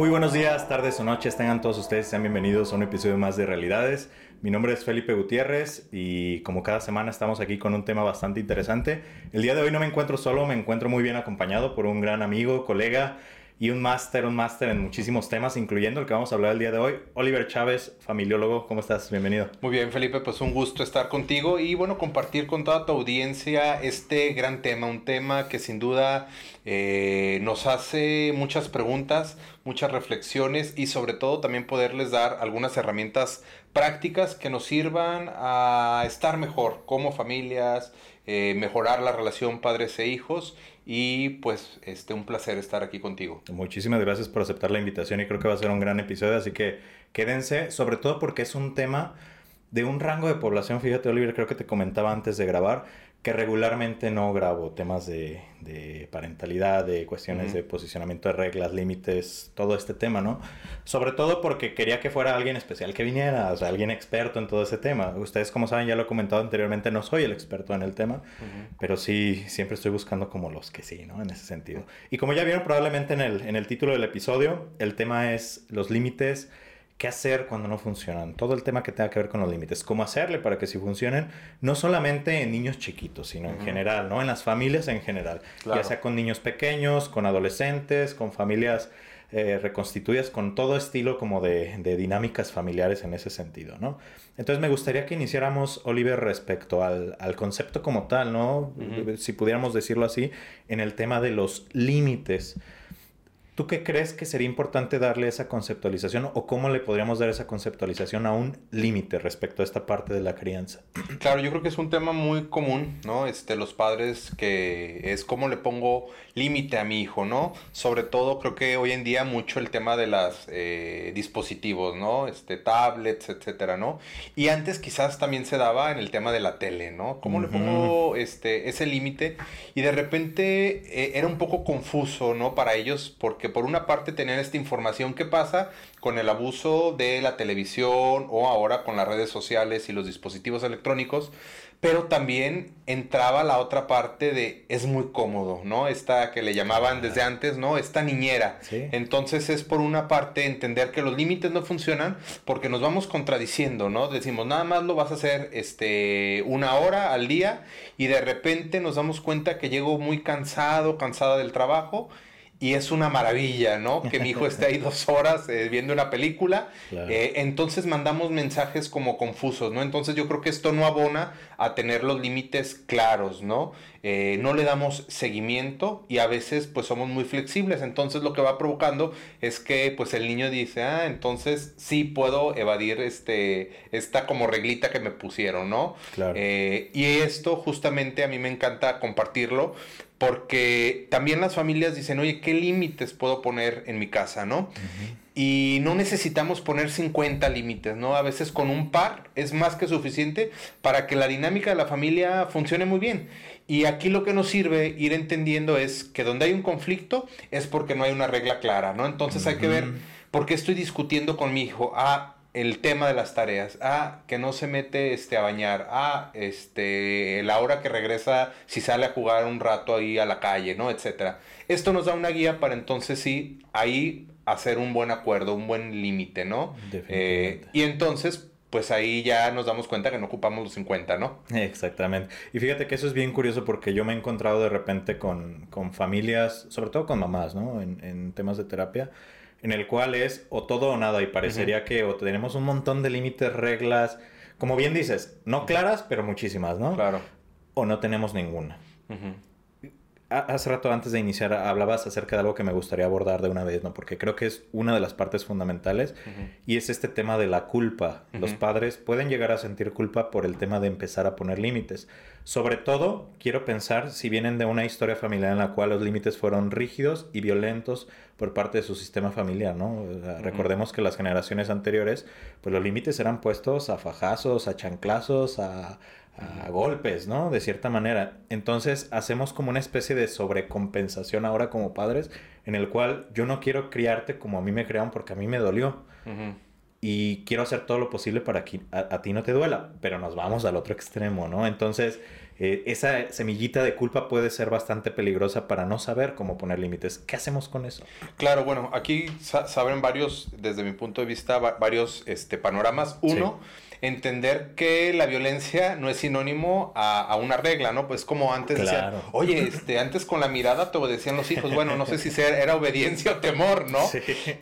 Muy buenos días, tardes o noches, tengan todos ustedes, sean bienvenidos a un episodio más de Realidades. Mi nombre es Felipe Gutiérrez y como cada semana estamos aquí con un tema bastante interesante. El día de hoy no me encuentro solo, me encuentro muy bien acompañado por un gran amigo, colega y un máster, un máster en muchísimos temas, incluyendo el que vamos a hablar el día de hoy. Oliver Chávez, familiólogo, ¿cómo estás? Bienvenido. Muy bien, Felipe, pues un gusto estar contigo y bueno, compartir con toda tu audiencia este gran tema, un tema que sin duda eh, nos hace muchas preguntas, muchas reflexiones y sobre todo también poderles dar algunas herramientas prácticas que nos sirvan a estar mejor como familias, eh, mejorar la relación padres e hijos y pues este un placer estar aquí contigo. Muchísimas gracias por aceptar la invitación y creo que va a ser un gran episodio, así que quédense, sobre todo porque es un tema de un rango de población, fíjate Oliver, creo que te comentaba antes de grabar, que regularmente no grabo temas de, de parentalidad, de cuestiones de posicionamiento de reglas, límites, todo este tema, ¿no? Sobre todo porque quería que fuera alguien especial que viniera, o sea, alguien experto en todo ese tema. Ustedes, como saben, ya lo he comentado anteriormente, no soy el experto en el tema, pero sí, siempre estoy buscando como los que sí, ¿no? En ese sentido. Y como ya vieron probablemente en el, en el título del episodio, el tema es los límites qué hacer cuando no funcionan, todo el tema que tenga que ver con los límites, cómo hacerle para que sí funcionen, no solamente en niños chiquitos, sino en general, ¿no? En las familias en general, ya sea con niños pequeños, con adolescentes, con familias eh, reconstituidas, con todo estilo como de, dinámicas familiares en ese sentido, ¿no? Entonces me gustaría que iniciáramos, Oliver, respecto al, concepto como tal, ¿no? Si pudiéramos decirlo así, en el tema de los límites. ¿Tú qué crees que sería importante darle esa conceptualización o cómo le podríamos dar esa conceptualización a un límite respecto a esta parte de la crianza? Claro, yo creo que es un tema muy común, ¿no? Este, los padres que es cómo le pongo límite a mi hijo, ¿no? Sobre todo creo que hoy en día mucho el tema de los eh, dispositivos, ¿no? Este, tablets, etcétera, ¿no? Y antes quizás también se daba en el tema de la tele, ¿no? ¿Cómo le pongo este, ese límite? Y de repente eh, era un poco confuso, ¿no? Para ellos porque por una parte tener esta información que pasa con el abuso de la televisión o ahora con las redes sociales y los dispositivos electrónicos, pero también entraba la otra parte de es muy cómodo, ¿no? Esta que le llamaban desde antes, ¿no? Esta niñera. Entonces es por una parte entender que los límites no funcionan porque nos vamos contradiciendo, ¿no? Decimos, nada más lo vas a hacer este una hora al día y de repente nos damos cuenta que llego muy cansado, cansada del trabajo y es una maravilla, ¿no? Que mi hijo esté ahí dos horas eh, viendo una película. Eh, entonces mandamos mensajes como confusos, ¿no? Entonces yo creo que esto no abona a tener los límites claros, ¿no? Eh, no le damos seguimiento y a veces pues somos muy flexibles. Entonces lo que va provocando es que pues el niño dice, ah, entonces sí puedo evadir este, esta como reglita que me pusieron, ¿no? Claro. y esto justamente a mí me encanta compartirlo porque también las familias dicen, oye, ¿qué límites puedo poner en mi casa, no? Y no necesitamos poner 50 límites, ¿no? A veces con un par es más que suficiente para que la dinámica de la familia funcione muy bien. Y aquí lo que nos sirve ir entendiendo es que donde hay un conflicto es porque no hay una regla clara, ¿no? Entonces hay que ver por qué estoy discutiendo con mi hijo. Ah, el tema de las tareas, ah, que no se mete este, a bañar, ah, este, la hora que regresa, si sale a jugar un rato ahí a la calle, ¿no? Etcétera. Esto nos da una guía para entonces sí, ahí hacer un buen acuerdo, un buen límite, ¿no? Eh, y entonces, pues ahí ya nos damos cuenta que no ocupamos los 50, ¿no? Exactamente. Y fíjate que eso es bien curioso porque yo me he encontrado de repente con, con familias, sobre todo con mamás, ¿no? En, en temas de terapia en el cual es o todo o nada y parecería que o tenemos un montón de límites, reglas, como bien dices, no claras, pero muchísimas, ¿no? Claro. O no tenemos ninguna. Hace rato antes de iniciar hablabas acerca de algo que me gustaría abordar de una vez, ¿no? Porque creo que es una de las partes fundamentales y es este tema de la culpa. Los padres pueden llegar a sentir culpa por el tema de empezar a poner límites. Sobre todo, quiero pensar si vienen de una historia familiar en la cual los límites fueron rígidos y violentos por parte de su sistema familiar, ¿no? Recordemos que las generaciones anteriores, pues los límites eran puestos a fajazos, a chanclazos, a a golpes, ¿no? De cierta manera. Entonces hacemos como una especie de sobrecompensación ahora como padres, en el cual yo no quiero criarte como a mí me crearon porque a mí me dolió. y quiero hacer todo lo posible para que a, ti no te duela, pero nos vamos al otro extremo, ¿no? Entonces, eh, esa semillita de culpa puede ser bastante peligrosa para no saber cómo poner límites. ¿Qué hacemos con eso? Claro, bueno, aquí saben varios, desde mi punto de vista, varios este, panoramas. Uno, entender que la violencia no es sinónimo a, una regla, ¿no? Pues como antes decían, oye, este, antes con la mirada te obedecían los hijos. Bueno, no sé si era obediencia o temor, ¿no?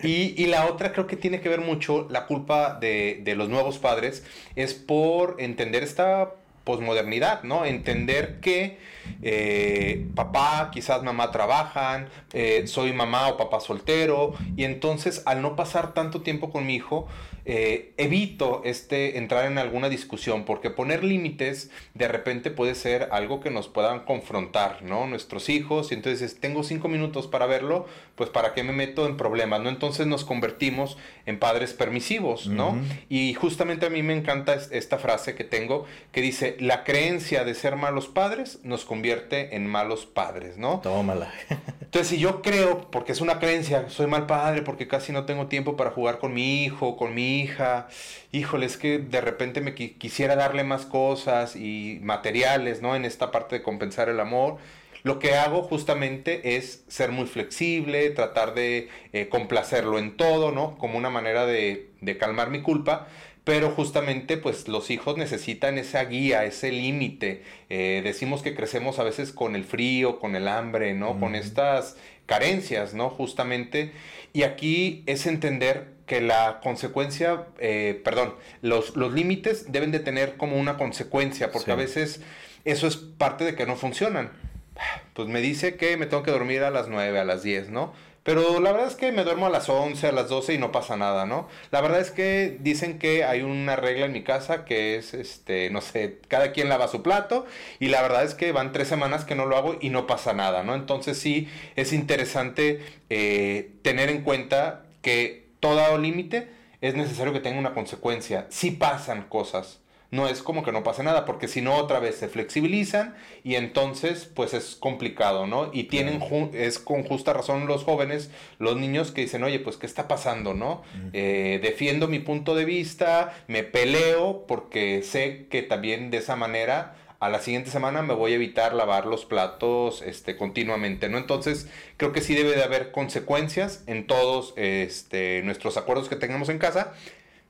Y, la otra creo que tiene que ver mucho, la culpa de, de los nuevos padres, es por entender esta posmodernidad, ¿no? Entender que eh, papá, quizás mamá trabajan, eh, soy mamá o papá soltero, y entonces al no pasar tanto tiempo con mi hijo, eh, evito este, entrar en alguna discusión, porque poner límites de repente puede ser algo que nos puedan confrontar, ¿no? Nuestros hijos, y entonces tengo cinco minutos para verlo, pues para qué me meto en problemas, ¿no? Entonces nos convertimos en padres permisivos, ¿no? Y justamente a mí me encanta esta frase que tengo que dice, la creencia de ser malos padres nos convierte en malos padres, ¿no? Tómala. entonces si yo creo, porque es una creencia, soy mal padre porque casi no tengo tiempo para jugar con mi hijo, con mi hija, híjole, es que de repente me quisiera darle más cosas y materiales, ¿no? En esta parte de compensar el amor. Lo que hago justamente es ser muy flexible, tratar de eh, complacerlo en todo, ¿no? Como una manera de, calmar mi culpa pero justamente pues los hijos necesitan esa guía, ese límite. Eh, decimos que crecemos a veces con el frío, con el hambre, ¿no? Con estas carencias, ¿no? Justamente. Y aquí es entender que la consecuencia, eh, perdón, los, los límites deben de tener como una consecuencia, porque a veces eso es parte de que no funcionan. Pues me dice que me tengo que dormir a las 9, a las 10, ¿no? Pero la verdad es que me duermo a las 11, a las 12 y no pasa nada, ¿no? La verdad es que dicen que hay una regla en mi casa que es, este, no sé, cada quien lava su plato y la verdad es que van tres semanas que no lo hago y no pasa nada, ¿no? Entonces sí es interesante eh, tener en cuenta que todo límite es necesario que tenga una consecuencia. Si pasan cosas, no es como que no pase nada, porque si no otra vez se flexibilizan y entonces pues es complicado, ¿no? Y tienen, es con justa razón los jóvenes, los niños que dicen, oye, pues ¿qué está pasando, no? Eh, defiendo mi punto de vista, me peleo porque sé que también de esa manera a la siguiente semana me voy a evitar lavar los platos este, continuamente, ¿no? Entonces, creo que sí debe de haber consecuencias en todos este, nuestros acuerdos que tengamos en casa,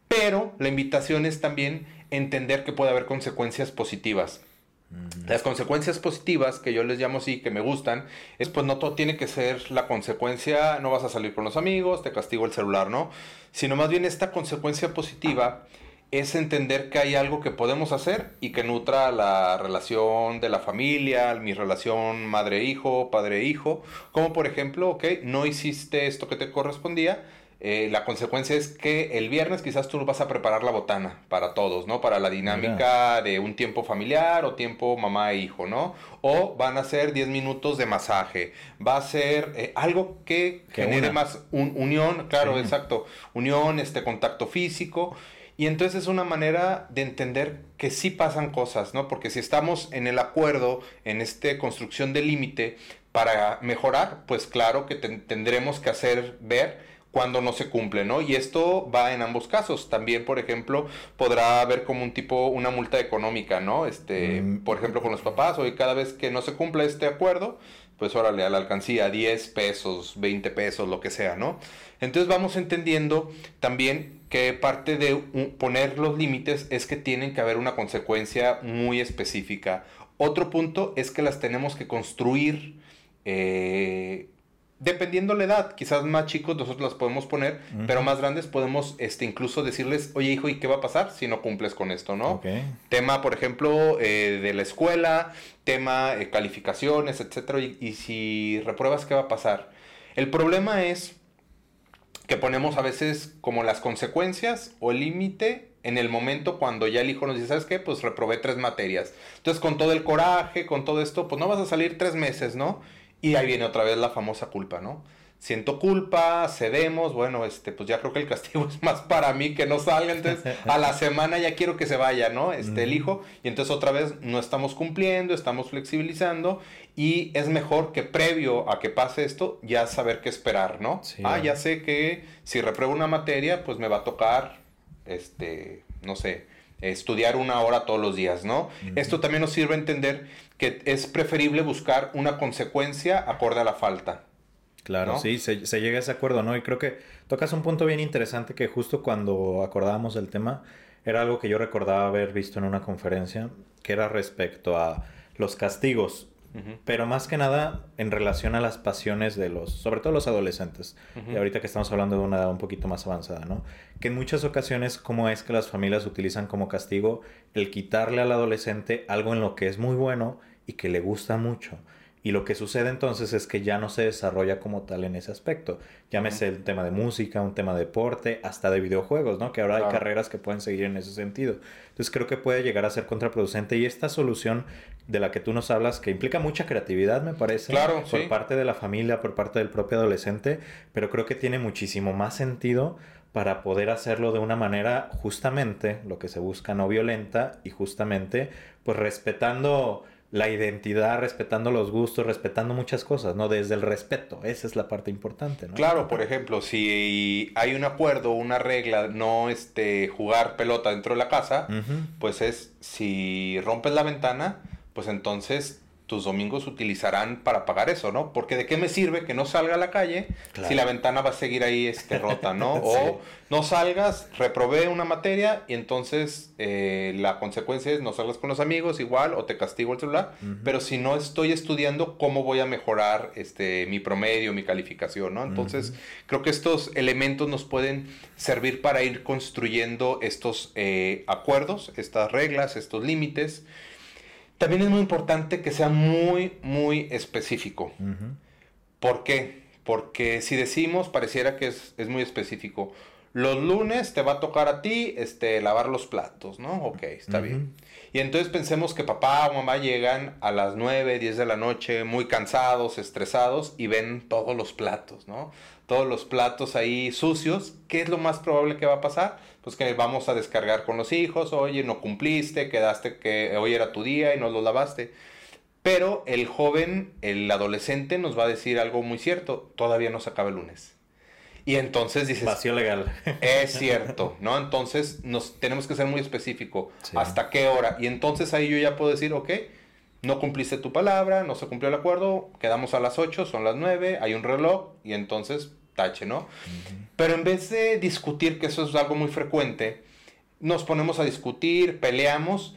pero la invitación es también entender que puede haber consecuencias positivas. Las consecuencias positivas, que yo les llamo así, que me gustan, es pues no todo tiene que ser la consecuencia, no vas a salir con los amigos, te castigo el celular, ¿no? Sino más bien esta consecuencia positiva es entender que hay algo que podemos hacer y que nutra la relación de la familia, mi relación madre-hijo, padre-hijo, como por ejemplo, ok, no hiciste esto que te correspondía, eh, la consecuencia es que el viernes quizás tú vas a preparar la botana para todos, ¿no? Para la dinámica de un tiempo familiar o tiempo mamá e hijo, ¿no? O van a ser 10 minutos de masaje. Va a ser eh, algo que genere más un, unión, claro, exacto. Unión, este contacto físico. Y entonces es una manera de entender que sí pasan cosas, ¿no? Porque si estamos en el acuerdo, en esta construcción de límite, para mejorar, pues claro que tendremos que hacer ver cuando no se cumple, ¿no? Y esto va en ambos casos. También, por ejemplo, podrá haber como un tipo, una multa económica, ¿no? Este, mm. por ejemplo, con los papás, hoy cada vez que no se cumple este acuerdo, pues órale, a la alcancía 10 pesos, 20 pesos, lo que sea, ¿no? Entonces vamos entendiendo también que parte de poner los límites es que tienen que haber una consecuencia muy específica. Otro punto es que las tenemos que construir eh, dependiendo la edad, quizás más chicos nosotros las podemos poner, pero más grandes podemos este, incluso decirles, oye hijo, ¿y qué va a pasar si no cumples con esto, no? Tema, por ejemplo, eh, de la escuela, tema eh, calificaciones, etcétera, y, si repruebas, ¿qué va a pasar? El problema es que ponemos a veces como las consecuencias o el límite en el momento cuando ya el hijo nos dice, ¿sabes qué? Pues reprobé tres materias. Entonces, con todo el coraje, con todo esto, pues no vas a salir tres meses, ¿no? Y ahí viene otra vez la famosa culpa, ¿no? Siento culpa, cedemos, bueno, este, pues ya creo que el castigo es más para mí que no salga, entonces a la semana ya quiero que se vaya, ¿no? Este, el hijo, y entonces otra vez no estamos cumpliendo, estamos flexibilizando, y es mejor que previo a que pase esto, ya saber qué esperar, ¿no? ah, ya sé que si repruebo una materia, pues me va a tocar este, no sé, estudiar una hora todos los días, ¿no? Esto también nos sirve a entender que es preferible buscar una consecuencia acorde a la falta. Claro, sí, se, se, llega a ese acuerdo, ¿no? Y creo que tocas un punto bien interesante que justo cuando acordábamos el tema, era algo que yo recordaba haber visto en una conferencia, que era respecto a los castigos, pero más que nada en relación a las pasiones de los, sobre todo los adolescentes, y ahorita que estamos hablando de una edad un poquito más avanzada, ¿no? Que en muchas ocasiones, como es que las familias utilizan como castigo el quitarle al adolescente algo en lo que es muy bueno y que le gusta mucho. Y lo que sucede entonces es que ya no se desarrolla como tal en ese aspecto. Llámese el tema de música, un tema de deporte, hasta de videojuegos, ¿no? Que ahora hay carreras que pueden seguir en ese sentido. Entonces creo que puede llegar a ser contraproducente. Y esta solución de la que tú nos hablas, que implica mucha creatividad, me parece, claro, por parte de la familia, por parte del propio adolescente, pero creo que tiene muchísimo más sentido para poder hacerlo de una manera justamente lo que se busca no violenta y justamente pues respetando la identidad, respetando los gustos, respetando muchas cosas, ¿no? Desde el respeto, esa es la parte importante, ¿no? Claro, por ejemplo, si hay un acuerdo, una regla, no este, jugar pelota dentro de la casa, pues es, si rompes la ventana, pues entonces tus domingos utilizarán para pagar eso, ¿no? Porque de qué me sirve que no salga a la calle si la ventana va a seguir ahí este, rota, ¿no? O no salgas, reprobé una materia y entonces eh, la consecuencia es no salgas con los amigos igual o te castigo el celular, pero si no estoy estudiando, ¿cómo voy a mejorar este, mi promedio, mi calificación, ¿no? Entonces, creo que estos elementos nos pueden servir para ir construyendo estos eh, acuerdos, estas reglas, estos límites. También es muy importante que sea muy, muy específico. ¿Por qué? Porque si decimos, pareciera que es, muy específico. Los lunes te va a tocar a ti este, lavar los platos, ¿no? Ok, está bien. Y entonces pensemos que papá o mamá llegan a las 9, 10 de la noche muy cansados, estresados y ven todos los platos, ¿no? Todos los platos ahí sucios. ¿Qué es lo más probable que va a pasar? Pues que vamos a descargar con los hijos, oye, no cumpliste, quedaste que hoy era tu día y no lo lavaste. Pero el joven, el adolescente nos va a decir algo muy cierto, todavía no se acaba el lunes. Y entonces dices... Vacío legal. Es cierto, ¿no? Entonces nos tenemos que ser muy específico. ¿Hasta qué hora? Y entonces ahí yo ya puedo decir, ok, no cumpliste tu palabra, no se cumplió el acuerdo, quedamos a las 8, son las 9, hay un reloj y entonces ¿no? Pero en vez de discutir, que eso es algo muy frecuente, nos ponemos a discutir, peleamos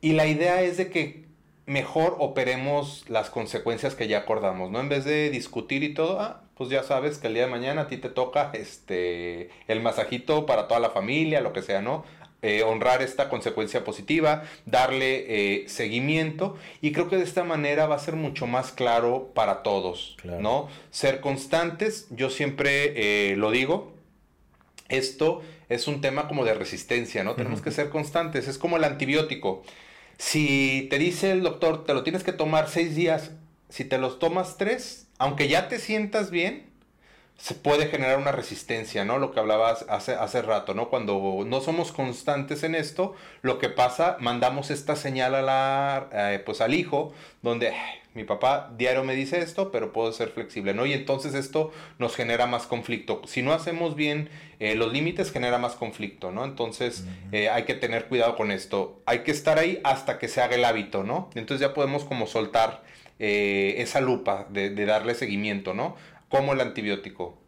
y la idea es de que mejor operemos las consecuencias que ya acordamos, ¿no? En vez de discutir y todo, ah, pues ya sabes que el día de mañana a ti te toca este el masajito para toda la familia, lo que sea, ¿no? Eh, honrar esta consecuencia positiva, darle eh, seguimiento y creo que de esta manera va a ser mucho más claro para todos, ¿no? Ser constantes, yo siempre eh, lo digo, esto es un tema como de resistencia, ¿no? Tenemos que ser constantes, es como el antibiótico. Si te dice el doctor, te lo tienes que tomar seis días, si te los tomas tres, aunque ya te sientas bien, se puede generar una resistencia, ¿no? Lo que hablabas hace, hace rato, ¿no? Cuando no somos constantes en esto, lo que pasa, mandamos esta señal a la, eh, pues al hijo, donde mi papá diario me dice esto, pero puedo ser flexible, ¿no? Y entonces esto nos genera más conflicto. Si no hacemos bien eh, los límites, genera más conflicto, ¿no? Entonces eh, hay que tener cuidado con esto. Hay que estar ahí hasta que se haga el hábito, ¿no? Entonces ya podemos como soltar esa lupa de, de darle seguimiento, ¿no? Como el antibiótico.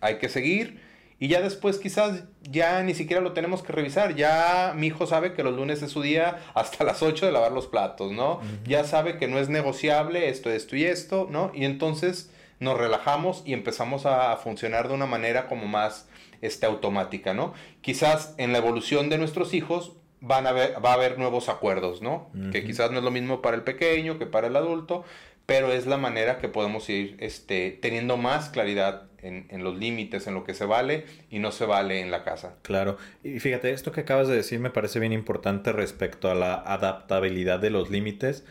Hay que seguir y ya después quizás ya ni siquiera lo tenemos que revisar. Ya mi hijo sabe que los lunes es su día hasta las 8 de lavar los platos, ¿no? Ya sabe que no es negociable esto, esto y esto, ¿no? Y entonces nos relajamos y empezamos a funcionar de una manera como más este, automática, ¿no? Quizás en la evolución de nuestros hijos van a ver, va a haber nuevos acuerdos, ¿no? Que quizás no es lo mismo para el pequeño que para el adulto, pero es la manera que podemos ir este, teniendo más claridad en, en, los límites, en lo que se vale y no se vale en la casa. Claro, y fíjate, esto que acabas de decir me parece bien importante respecto a la adaptabilidad de los límites,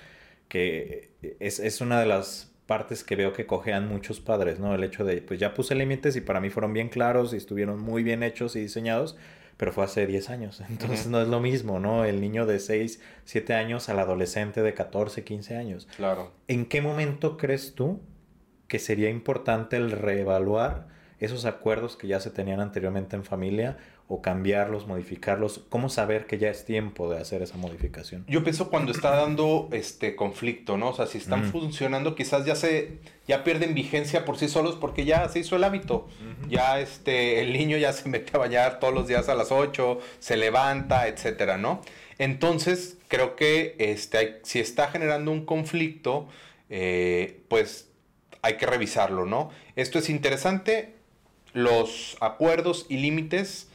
que es, es una de las partes que veo que cojean muchos padres, ¿no? El hecho de, pues ya puse límites y para mí fueron bien claros y estuvieron muy bien hechos y diseñados, pero fue hace 10 años. Entonces no es lo mismo, ¿no? El niño de 6, 7 años al adolescente de 14, 15 años. Claro. ¿En qué momento crees tú que sería importante el reevaluar esos acuerdos que ya se tenían anteriormente en familia o cambiarlos, modificarlos? ¿Cómo saber que ya es tiempo de hacer esa modificación? Yo pienso cuando está dando este conflicto, ¿no? O sea, si están funcionando, quizás ya se ya pierden vigencia por sí solos porque ya se hizo el hábito. Ya este el niño ya se mete a bañar todos los días a las 8, se levanta, etcétera, ¿no? Entonces, creo que este, si está generando un conflicto, eh, pues hay que revisarlo, ¿no? Esto es interesante. Los acuerdos y límites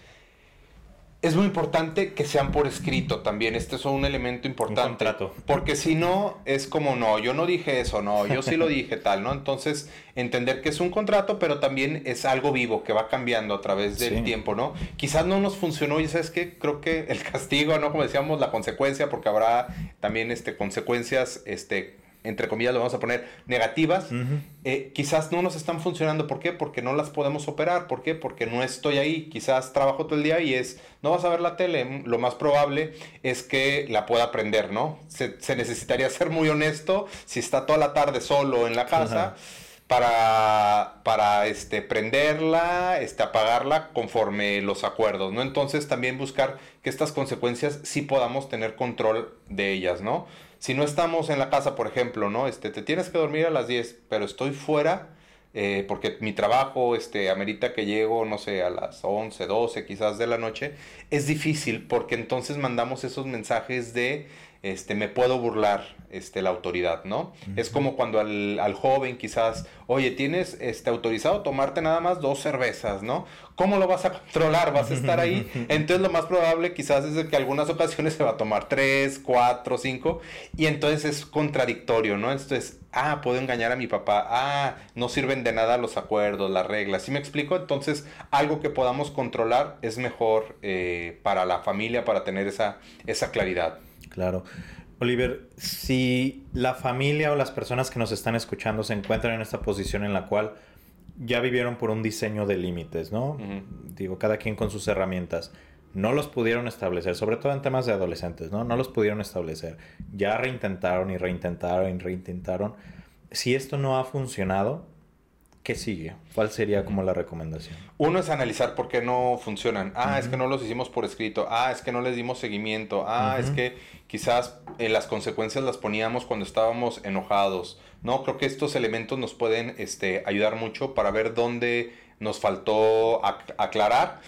es muy importante que sean por escrito también. Este es un elemento importante. Un contrato. Porque si no, es como, no, yo no dije eso, no, yo sí lo dije tal, ¿no? Entonces, entender que es un contrato, pero también es algo vivo que va cambiando a través del tiempo, ¿no? Quizás no nos funcionó y sabes qué, creo que el castigo, ¿no? Como decíamos, la consecuencia, porque habrá también este, consecuencias, este entre comillas lo vamos a poner, negativas, eh, quizás no nos están funcionando. ¿Por qué? Porque no las podemos operar. ¿Por qué? Porque no estoy ahí. Quizás trabajo todo el día y es, no vas a ver la tele. Lo más probable es que la pueda aprender, ¿no? Se, necesitaría ser muy honesto si está toda la tarde solo en la casa. Para, para este, prenderla, este, apagarla conforme los acuerdos, ¿no? Entonces también buscar que estas consecuencias sí podamos tener control de ellas, ¿no? si no estamos en la casa, por ejemplo, ¿no? Este, te tienes que dormir a las 10, pero estoy fuera eh, porque mi trabajo este, amerita que llego, no sé, a las 11, 12 quizás de la noche, es difícil porque entonces mandamos esos mensajes de este, me puedo burlar este, la autoridad, ¿no? Es como cuando al, al, joven quizás, oye, tienes este, autorizado tomarte nada más dos cervezas, ¿no? ¿Cómo lo vas a controlar? ¿Vas a estar ahí? Entonces lo más probable quizás es que algunas ocasiones se va a tomar tres, cuatro, cinco, y entonces es contradictorio, ¿no? Entonces, ah, puedo engañar a mi papá, ah, no sirven de nada los acuerdos, las reglas, ¿sí me explico? Entonces, algo que podamos controlar es mejor eh, para la familia, para tener esa, esa claridad. Claro. Oliver, si la familia o las personas que nos están escuchando se encuentran en esta posición en la cual ya vivieron por un diseño de límites, ¿no? Digo, cada quien con sus herramientas. No los pudieron establecer, sobre todo en temas de adolescentes, ¿no? No los pudieron establecer. Ya reintentaron y reintentaron y reintentaron. Si esto no ha funcionado, ¿qué sigue? ¿Cuál sería como la recomendación? Uno es analizar por qué no funcionan. Ah, es que no los hicimos por escrito. Ah, es que no les dimos seguimiento. Ah, es que quizás eh, las consecuencias las poníamos cuando estábamos enojados. No, creo que estos elementos nos pueden este, ayudar mucho para ver dónde nos faltó aclarar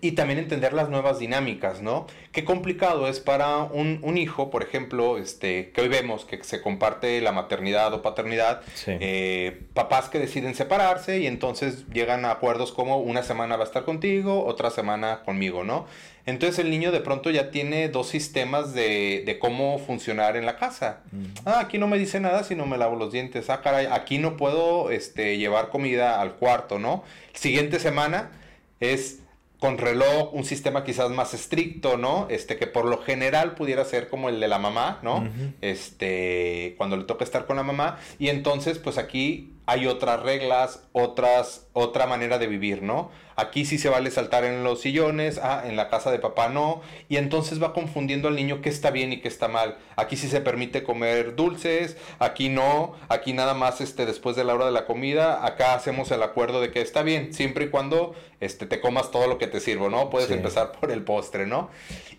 y también entender las nuevas dinámicas, ¿no? Qué complicado es para un, hijo, por ejemplo, este, que hoy vemos que se comparte la maternidad o paternidad, eh, papás que deciden separarse y entonces llegan a acuerdos como una semana va a estar contigo, otra semana conmigo, ¿no? Entonces el niño de pronto ya tiene dos sistemas de, cómo funcionar en la casa. Ah, aquí no me dice nada si no me lavo los dientes. Ah, caray, aquí no puedo este, llevar comida al cuarto, ¿no? Siguiente semana es con reloj, un sistema quizás más estricto, ¿no? Este, que por lo general pudiera ser como el de la mamá, ¿no? Este, cuando le toca estar con la mamá. Y entonces, pues aquí hay otras reglas, otras, otra manera de vivir, ¿no? Aquí sí se vale saltar en los sillones, ah, en la casa de papá no, y entonces va confundiendo al niño qué está bien y qué está mal. Aquí sí se permite comer dulces, aquí no, aquí nada más este, después de la hora de la comida, acá hacemos el acuerdo de que está bien, siempre y cuando este, te comas todo lo que te sirvo, ¿no? Puedes empezar por el postre, ¿no?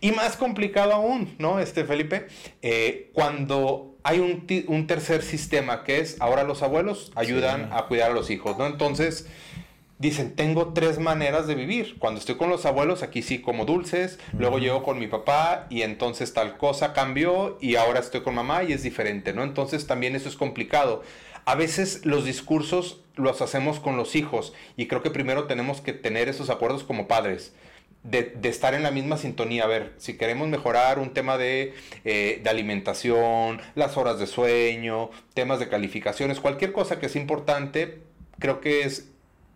Y más complicado aún, ¿no? Este Felipe, eh, cuando hay un, un, tercer sistema que es ahora los abuelos ayudan a cuidar a los hijos, ¿no? Entonces dicen, tengo tres maneras de vivir. Cuando estoy con los abuelos, aquí sí como dulces, luego llego con mi papá y entonces tal cosa cambió y ahora estoy con mamá y es diferente, ¿no? Entonces también eso es complicado. A veces los discursos los hacemos con los hijos y creo que primero tenemos que tener esos acuerdos como padres. De, estar en la misma sintonía. A ver, si queremos mejorar un tema de, eh, de, alimentación, las horas de sueño, temas de calificaciones, cualquier cosa que es importante, creo que es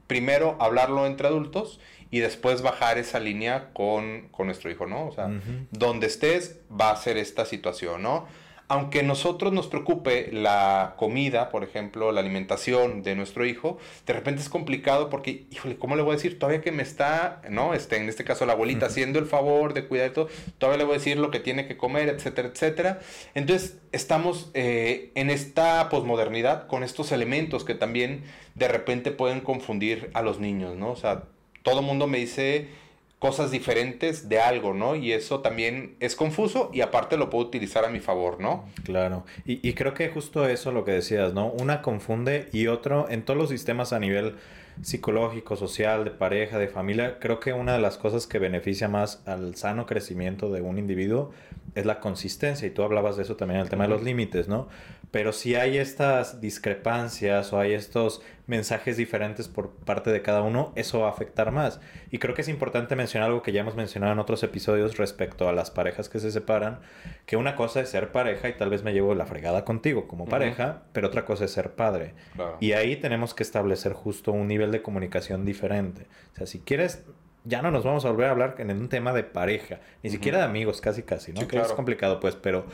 primero hablarlo entre adultos y después bajar esa línea con, nuestro hijo, ¿no? O sea, donde estés va a ser esta situación, ¿no? Aunque nosotros nos preocupe la comida, por ejemplo, la alimentación de nuestro hijo, de repente es complicado porque, híjole, ¿cómo le voy a decir? Todavía que me está, ¿no? Este, en este caso la abuelita haciendo el favor de cuidar de todo, todavía le voy a decir lo que tiene que comer, etcétera, etcétera. Entonces, estamos eh, en esta posmodernidad con estos elementos que también de repente pueden confundir a los niños, ¿no? O sea, todo el mundo me dice cosas diferentes de algo, ¿no? Y eso también es confuso y aparte lo puedo utilizar a mi favor, ¿no? Claro. Y, y creo que justo eso lo que decías, ¿no? Una confunde y otro, en todos los sistemas a nivel psicológico, social, de pareja, de familia, creo que una de las cosas que beneficia más al sano crecimiento de un individuo es la consistencia. Y tú hablabas de eso también en el tema de los límites, ¿no? Pero si hay estas discrepancias o hay estos mensajes diferentes por parte de cada uno, eso va a afectar más. Y creo que es importante mencionar algo que ya hemos mencionado en otros episodios respecto a las parejas que se separan, que una cosa es ser pareja y tal vez me llevo la fregada contigo como pareja, pero otra cosa es ser padre. Y ahí tenemos que establecer justo un nivel de comunicación diferente. O sea, si quieres ya no nos vamos a volver a hablar en un tema de pareja, ni siquiera de amigos, casi casi, ¿no? Es complicado, pues, pero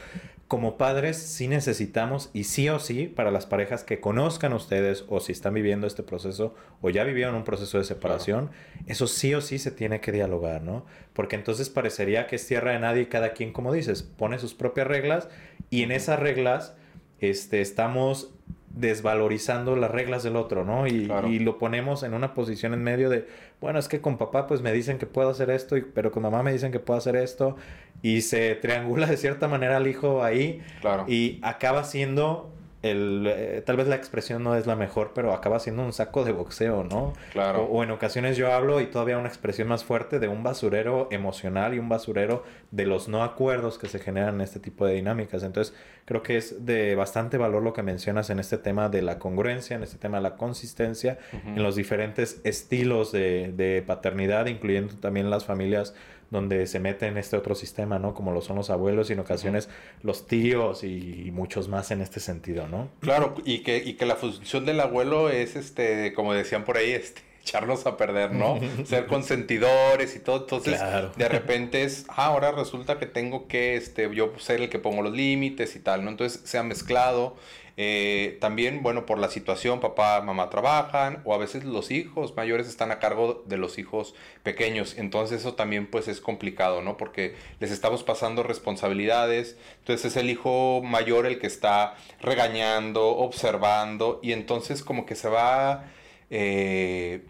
como padres sí necesitamos y sí o sí para las parejas que conozcan ustedes o si están viviendo este proceso o ya vivieron un proceso de separación, eso sí o sí se tiene que dialogar, ¿no? Porque entonces parecería que es tierra de nadie y cada quien, como dices, pone sus propias reglas y en esas reglas este, estamos desvalorizando las reglas del otro, ¿no? Y, y, lo ponemos en una posición en medio de, bueno, es que con papá pues me dicen que puedo hacer esto, y, pero con mamá me dicen que puedo hacer esto, y se triangula de cierta manera al hijo ahí, claro. y acaba siendo el, eh, tal vez la expresión no es la mejor, pero acaba siendo un saco de boxeo, ¿no? Claro. O, en ocasiones yo hablo y todavía una expresión más fuerte de un basurero emocional y un basurero de los no acuerdos que se generan en este tipo de dinámicas. Entonces, creo que es de bastante valor lo que mencionas en este tema de la congruencia, en este tema de la consistencia, en los diferentes estilos de, de paternidad, incluyendo también las familias donde se mete en este otro sistema, ¿no? Como lo son los abuelos y en ocasiones los tíos y muchos más en este sentido, ¿no? Claro, y que, y que la función del abuelo es, este, como decían por ahí, este, echarlos a perder, ¿no? Ser consentidores y todo. Entonces, de repente es, ah, ahora resulta que tengo que, este, yo ser el que pongo los límites y tal, ¿no? Entonces se ha mezclado. Eh, también, bueno, por la situación, papá, mamá trabajan o a veces los hijos mayores están a cargo de los hijos pequeños. Entonces eso también pues es complicado, ¿no? Porque les estamos pasando responsabilidades. Entonces es el hijo mayor el que está regañando, observando y entonces como que se va eh,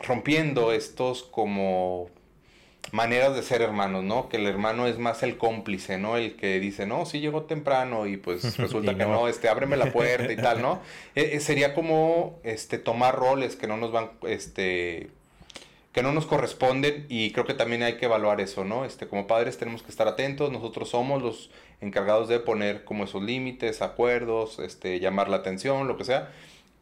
rompiendo estos como maneras de ser hermanos, ¿no? Que el hermano es más el cómplice, ¿no? El que dice, no, sí llegó temprano y pues resulta que no. este, ábreme la puerta y tal, ¿no? Eh, eh, sería como, este, tomar roles que no nos van, este, que no nos corresponden y creo que también hay que evaluar eso, ¿no? Este, como padres tenemos que estar atentos, nosotros somos los encargados de poner como esos límites, acuerdos, este, llamar la atención, lo que sea,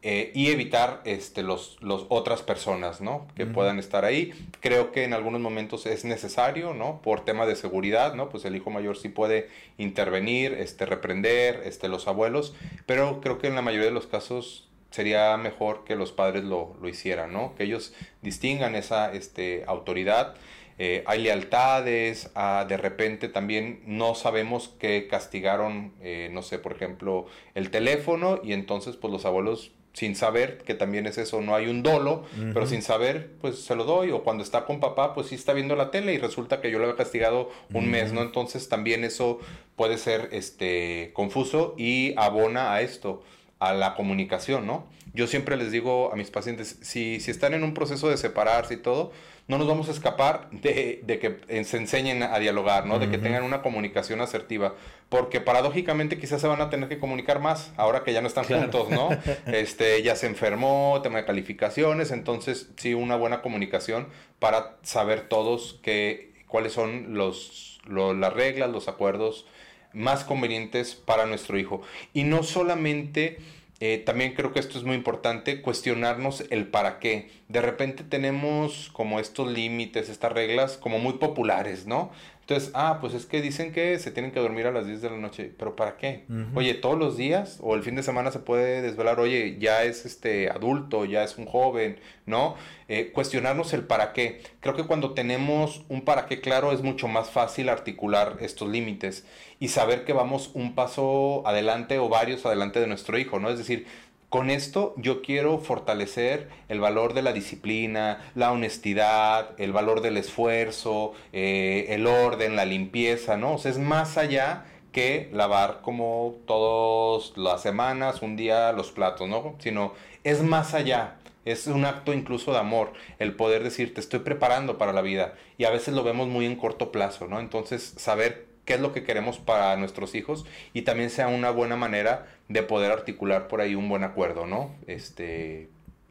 eh, y evitar este, los, los otras personas, ¿no? Que puedan estar ahí. Creo que en algunos momentos es necesario, ¿no? Por tema de seguridad, ¿no? Pues el hijo mayor sí puede intervenir, este, reprender, este, los abuelos, pero creo que en la mayoría de los casos sería mejor que los padres lo, lo hicieran, ¿no? Que ellos distingan esa este, autoridad. Eh, hay lealtades, ah, de repente también no sabemos que castigaron, eh, no sé, por ejemplo, el teléfono y entonces pues los abuelos sin saber, que también es eso, no hay un dolo, pero sin saber, pues se lo doy, o cuando está con papá, pues sí está viendo la tele y resulta que yo lo había castigado un mes, ¿no? Entonces también eso puede ser este confuso y abona a esto, a la comunicación, ¿no? Yo siempre les digo a mis pacientes, si, si están en un proceso de separarse y todo, no nos vamos a escapar de, que se enseñen a dialogar, ¿no? De que tengan una comunicación asertiva. Porque paradójicamente quizás se van a tener que comunicar más ahora que ya no están juntos, ¿no? Este, ya se enfermó, tema de calificaciones, entonces sí, una buena comunicación para saber todos que, cuáles son los, las reglas, los acuerdos más convenientes para nuestro hijo. Y no solamente eh, también creo que esto es muy importante, cuestionarnos el para qué. De repente tenemos como estos límites, estas reglas como muy populares, ¿no? Entonces, ah, pues es que dicen que se tienen que dormir a las 10 de la noche, pero ¿para qué? Oye, todos los días o el fin de semana se puede desvelar, oye, ya es este adulto, ya es un joven, ¿no? Eh, cuestionarnos el para qué. Creo que cuando tenemos un para qué claro es mucho más fácil articular estos límites y saber que vamos un paso adelante o varios adelante de nuestro hijo, ¿no? Es decir, con esto yo quiero fortalecer el valor de la disciplina, la honestidad, el valor del esfuerzo, eh, el orden, la limpieza, ¿no? O sea, es más allá que lavar como todas las semanas, un día los platos, ¿no? Sino es más allá. Es un acto incluso de amor, el poder decir, te estoy preparando para la vida. Y a veces lo vemos muy en corto plazo, ¿no? Entonces, saber qué es lo que queremos para nuestros hijos y también sea una buena manera de poder articular por ahí un buen acuerdo, ¿no? Este,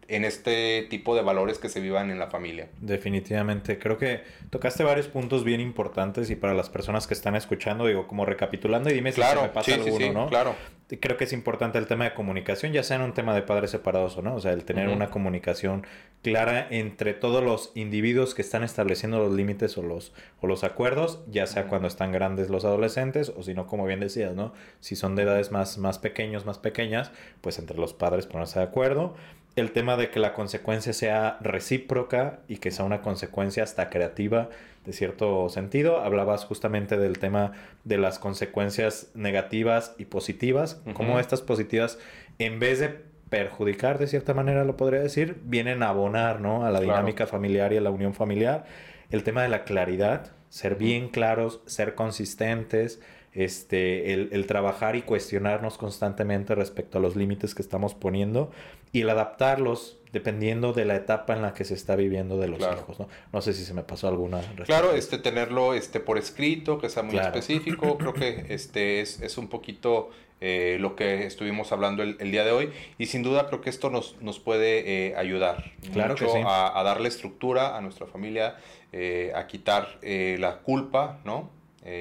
en este tipo de valores que se vivan en la familia. Definitivamente, creo que tocaste varios puntos bien importantes y para las personas que están escuchando, digo, como recapitulando y dime si se me pasa alguno, ¿no? Claro. Creo que es importante el tema de comunicación, ya sea en un tema de padres separados o no, o sea, el tener una comunicación clara entre todos los individuos que están estableciendo los límites o los, o los acuerdos, ya sea cuando están grandes los adolescentes o si no, como bien decías, ¿no? Si son de edades más, más pequeños, más pequeñas, pues entre los padres ponerse de acuerdo el tema de que la consecuencia sea recíproca y que sea una consecuencia hasta creativa de cierto sentido. Hablabas justamente del tema de las consecuencias negativas y positivas, como estas positivas, en vez de perjudicar de cierta manera, lo podría decir, vienen a abonar ¿no? a la dinámica familiar y a la unión familiar. El tema de la claridad, ser bien claros, ser consistentes, este, el, trabajar y cuestionarnos constantemente respecto a los límites que estamos poniendo y el adaptarlos dependiendo de la etapa en la que se está viviendo de los hijos, ¿no? No sé si se me pasó alguna. Claro, este, tenerlo este, por escrito, que sea muy específico, creo que este, es, es un poquito eh, lo que estuvimos hablando el, día de hoy y sin duda creo que esto nos, nos puede eh, ayudar claro mucho a, darle estructura a nuestra familia, eh, a quitar la culpa, ¿no?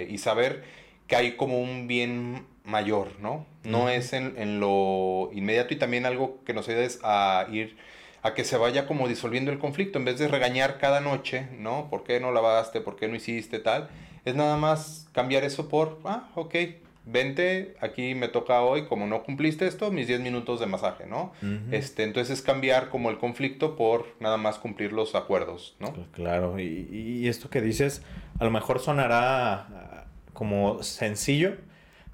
y saber que hay como un bien mayor, ¿no? No es en, lo inmediato y también algo que nos ayuda es a ir a que se vaya como disolviendo el conflicto, en vez de regañar cada noche, ¿no? ¿Por qué no lavaste? ¿Por qué no hiciste tal? Es nada más cambiar eso por, ah, ok, vente, aquí me toca hoy, como no cumpliste esto, mis 10 minutos de masaje, ¿no? este, entonces es cambiar como el conflicto por nada más cumplir los acuerdos, ¿no? Claro, y, y esto que dices, a lo mejor sonará como sencillo,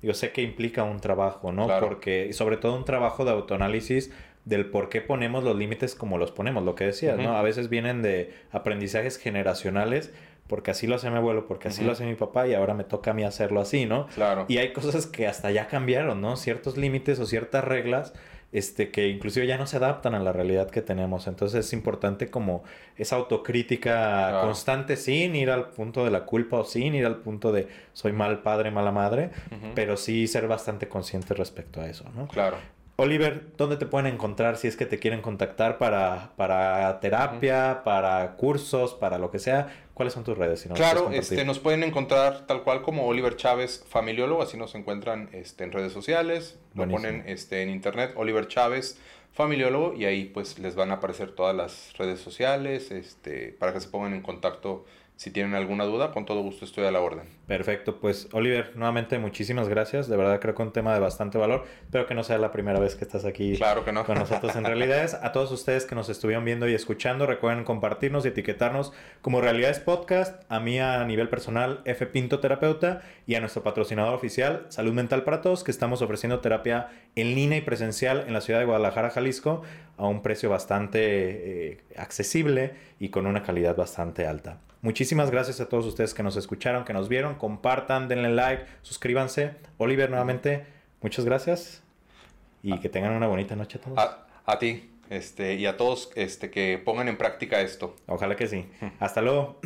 yo sé que implica un trabajo, ¿no? Porque, sobre todo un trabajo de autoanálisis del por qué ponemos los límites como los ponemos, lo que decías, ¿no? A veces vienen de aprendizajes generacionales, porque así lo hace mi abuelo, porque así lo hace mi papá y ahora me toca a mí hacerlo así, ¿no? Claro. Y hay cosas que hasta ya cambiaron, ¿no? Ciertos límites o ciertas reglas este, que inclusive ya no se adaptan a la realidad que tenemos. Entonces es importante como esa autocrítica constante sin ir al punto de la culpa o sin ir al punto de soy mal padre, mala madre, pero sí ser bastante consciente respecto a eso, ¿no? Claro. Oliver, ¿dónde te pueden encontrar si es que te quieren contactar para, para terapia, para cursos, para lo que sea? ¿Cuáles son tus redes? claro, este, nos pueden encontrar tal cual como Oliver Chávez Familiólogo, así nos encuentran este, en redes sociales, lo ponen este, en internet, Oliver Chávez Familiólogo, y ahí pues les van a aparecer todas las redes sociales este, para que se pongan en contacto si tienen alguna duda, con todo gusto estoy a la orden. Perfecto, pues Oliver, nuevamente muchísimas gracias. De verdad creo que un tema de bastante valor. Espero que no sea la primera vez que estás aquí claro que no. con nosotros en Realidades. A todos ustedes que nos estuvieron viendo y escuchando, recuerden compartirnos y etiquetarnos como Realidades Podcast, a mí a nivel personal, F Pinto Terapeuta, y a nuestro patrocinador oficial, Salud Mental para Todos, que estamos ofreciendo terapia en línea y presencial en la ciudad de Guadalajara, Jalisco, a un precio bastante eh, accesible y con una calidad bastante alta. Muchísimas gracias a todos ustedes que nos escucharon, que nos vieron. Compartan, denle like, suscríbanse. Oliver, nuevamente, muchas gracias. Y que tengan una bonita noche a todos. A, ti este, y a todos este, que pongan en práctica esto. Ojalá que sí. Hasta luego.